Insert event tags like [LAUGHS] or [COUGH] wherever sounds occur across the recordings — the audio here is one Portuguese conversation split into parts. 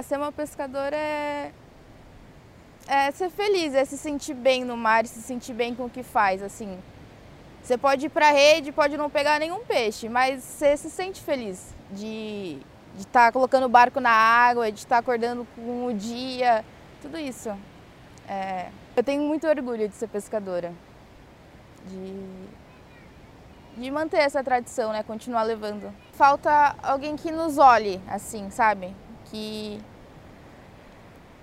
Ah, ser uma pescadora é é ser feliz, é se sentir bem no mar, se sentir bem com o que faz, assim. Você pode ir pra rede, pode não pegar nenhum peixe, mas você se sente feliz de estar tá colocando o barco na água, de estar tá acordando com o dia, tudo isso. É, eu tenho muito orgulho de ser pescadora, de, de manter essa tradição, né, continuar levando. Falta alguém que nos olhe, assim, sabe? Que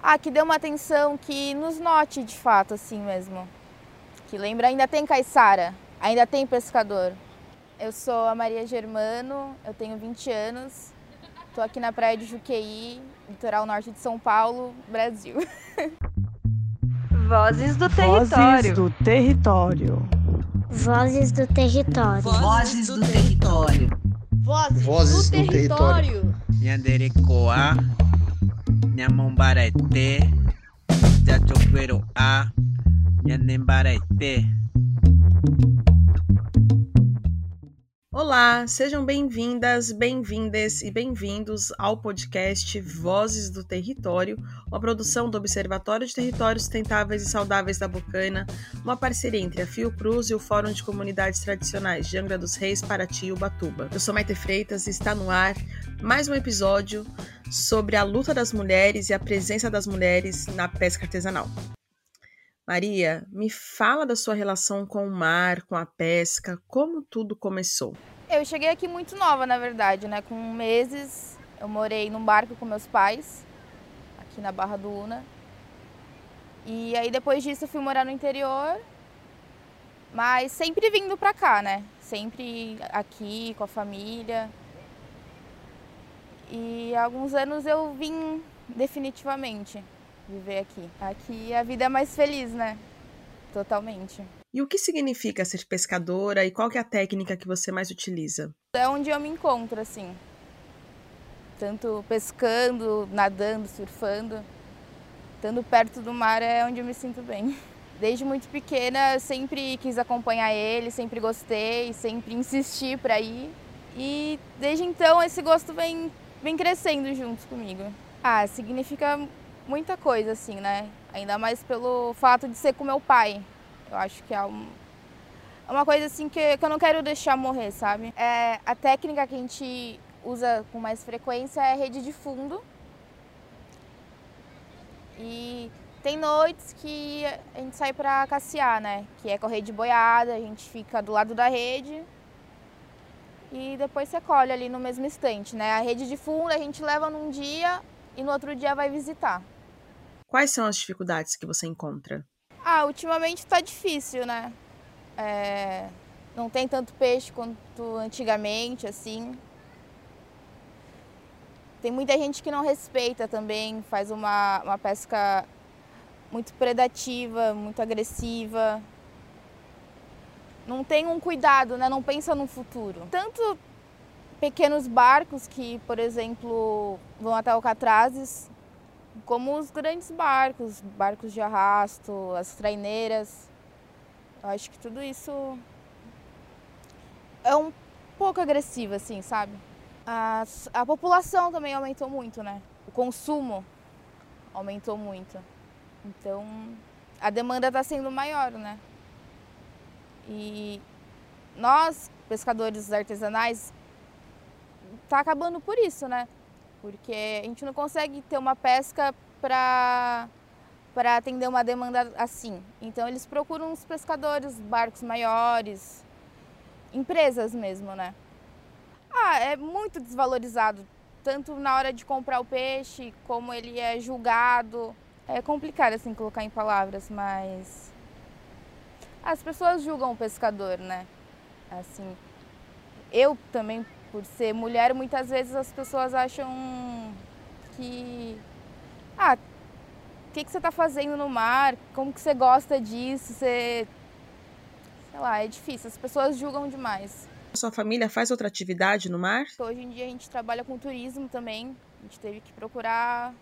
ah, que dê uma atenção, que nos note de fato, assim mesmo. Que lembra, ainda tem caiçara, ainda tem pescador. Eu sou a Maria Germano, eu tenho 20 anos, estou aqui na praia de Juqueí, litoral norte de São Paulo, Brasil. [LAUGHS] Vozes do território. Vozes do território. Vozes do território. Vozes do território. Vozes, Vozes do, do território. ñamo mbaraete jachoguero'a ñane mbaraete Olá, sejam bem-vindas, bem-vindes e bem-vindos ao podcast Vozes do Território, uma produção do Observatório de Territórios Sustentáveis e Saudáveis da Bocaina, uma parceria entre a Fiocruz e o Fórum de Comunidades Tradicionais de Angra dos Reis, Paraty e Ubatuba. Eu sou Maite Freitas e está no ar mais um episódio sobre a luta das mulheres e a presença das mulheres na pesca artesanal. Maria, me fala da sua relação com o mar, com a pesca, como tudo começou. Eu cheguei aqui muito nova, na verdade, né? Com meses, eu morei num barco com meus pais, aqui na Barra do Una. E aí depois disso eu fui morar no interior, mas sempre vindo pra cá, né? Sempre aqui com a família. E há alguns anos eu vim definitivamente viver aqui. Aqui a vida é mais feliz, né? Totalmente. E o que significa ser pescadora e qual é a técnica que você mais utiliza? É onde eu me encontro, assim. Tanto pescando, nadando, surfando. Estando perto do mar é onde eu me sinto bem. [LAUGHS] Desde muito pequena sempre quis acompanhar ele, sempre gostei, sempre insisti para ir. E desde então esse gosto vem, vem crescendo junto comigo. Ah, significa muita coisa, assim, né? Ainda mais pelo fato de ser com meu pai. Eu acho que é um, é uma coisa assim que, que eu não quero deixar morrer, sabe? É, a técnica que a gente usa com mais frequência é rede de fundo. E tem noites que a gente sai para cassear, né? Que é correr de boiada, a gente fica do lado da rede e depois você colhe ali no mesmo instante, né? A rede de fundo a gente leva num dia e no outro dia vai visitar. Quais são as dificuldades que você encontra? Ah, ultimamente está difícil, né? É, não tem tanto peixe quanto antigamente, assim. Tem muita gente que não respeita também, faz uma, uma pesca muito predativa, muito agressiva. Não tem um cuidado, né? Não pensa no futuro. Tanto pequenos barcos que, por exemplo, vão até Alcatrazes, como os grandes barcos, barcos de arrasto, as traineiras. Eu acho que tudo isso é um pouco agressivo, assim, sabe? A, a população também aumentou muito, né? O consumo aumentou muito. Então, a demanda está sendo maior, né? E nós, pescadores artesanais, tá acabando por isso, né? Porque a gente não consegue ter uma pesca para para atender uma demanda assim. Então eles procuram os pescadores, barcos maiores, empresas mesmo, né? Ah, é muito desvalorizado, tanto na hora de comprar o peixe, como ele é julgado. É complicado assim colocar em palavras, mas as pessoas julgam o pescador, né? Assim, eu também por ser mulher, muitas vezes as pessoas acham que. Ah, o que, que você está fazendo no mar? Como que você gosta disso? Você. Sei lá, é difícil, as pessoas julgam demais. Sua família faz outra atividade no mar? Hoje em dia a gente trabalha com turismo também. A gente teve que procurar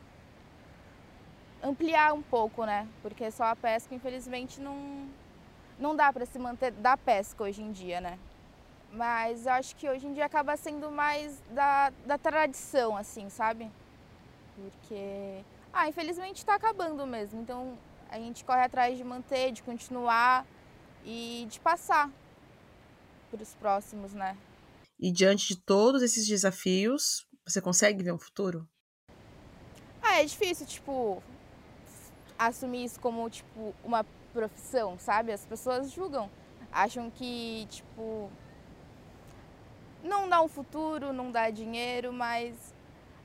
ampliar um pouco, né? Porque só a pesca, infelizmente, não, não dá para se manter da pesca hoje em dia, né? Mas eu acho que hoje em dia acaba sendo mais da, da tradição, assim, sabe? Porque, ah, infelizmente está acabando mesmo. Então a gente corre atrás de manter, de continuar e de passar para os próximos, né? E diante de todos esses desafios, você consegue ver um futuro? Ah, é difícil, tipo, assumir isso como, tipo, uma profissão, sabe? As pessoas julgam, acham que, tipo, não dá um futuro, não dá dinheiro, mas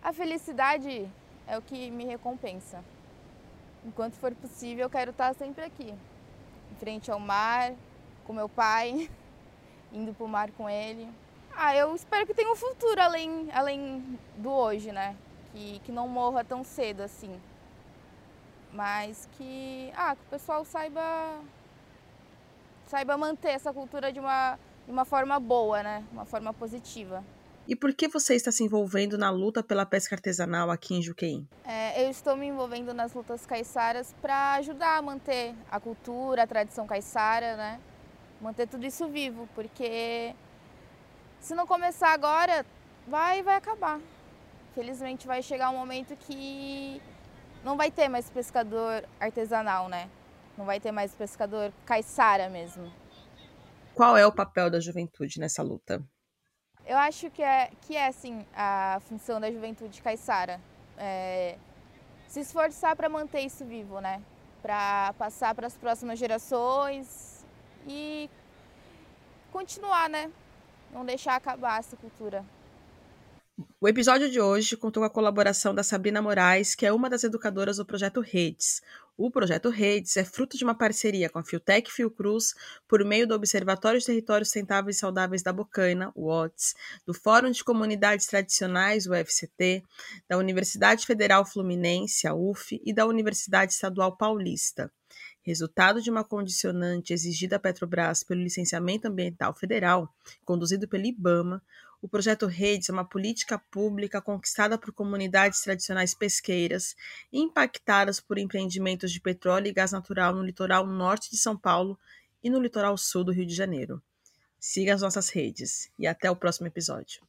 a felicidade é o que me recompensa. Enquanto for possível, eu quero estar sempre aqui, em frente ao mar, com meu pai, [LAUGHS] indo pro mar com ele. Ah, eu espero que tenha um futuro além, além do hoje, né? Que, que não morra tão cedo assim. Mas que, ah, que o pessoal saiba saiba manter essa cultura de uma, de uma forma boa, né? Uma forma positiva. E por que você está se envolvendo na luta pela pesca artesanal aqui em Juqueí? É, eu estou me envolvendo nas lutas caiçaras para ajudar a manter a cultura, a tradição caiçara, né? Manter tudo isso vivo, porque se não começar agora, vai vai acabar. Felizmente vai chegar um momento que não vai ter mais pescador artesanal, né? Não vai ter mais pescador caiçara mesmo. Qual é o papel da juventude nessa luta? Eu acho que é, que é assim, a função da juventude caiçara. É, se esforçar para manter isso vivo, né? Para passar para as próximas gerações e continuar, né? Não deixar acabar essa cultura. O episódio de hoje contou com a colaboração da Sabrina Moraes, que é uma das educadoras do projeto Redes. O projeto Redes é fruto de uma parceria com a Fiotec Fiocruz por meio do Observatório de Territórios Sustentáveis e Saudáveis da Bocaina, o OTS, do Fórum de Comunidades Tradicionais, o FCT, da Universidade Federal Fluminense, a UF, e da Universidade Estadual Paulista. Resultado de uma condicionante exigida à Petrobras pelo Licenciamento Ambiental Federal, conduzido pelo IBAMA, o projeto Redes é uma política pública conquistada por comunidades tradicionais pesqueiras impactadas por empreendimentos de petróleo e gás natural no litoral norte de São Paulo e no litoral sul do Rio de Janeiro. Siga as nossas redes e até o próximo episódio.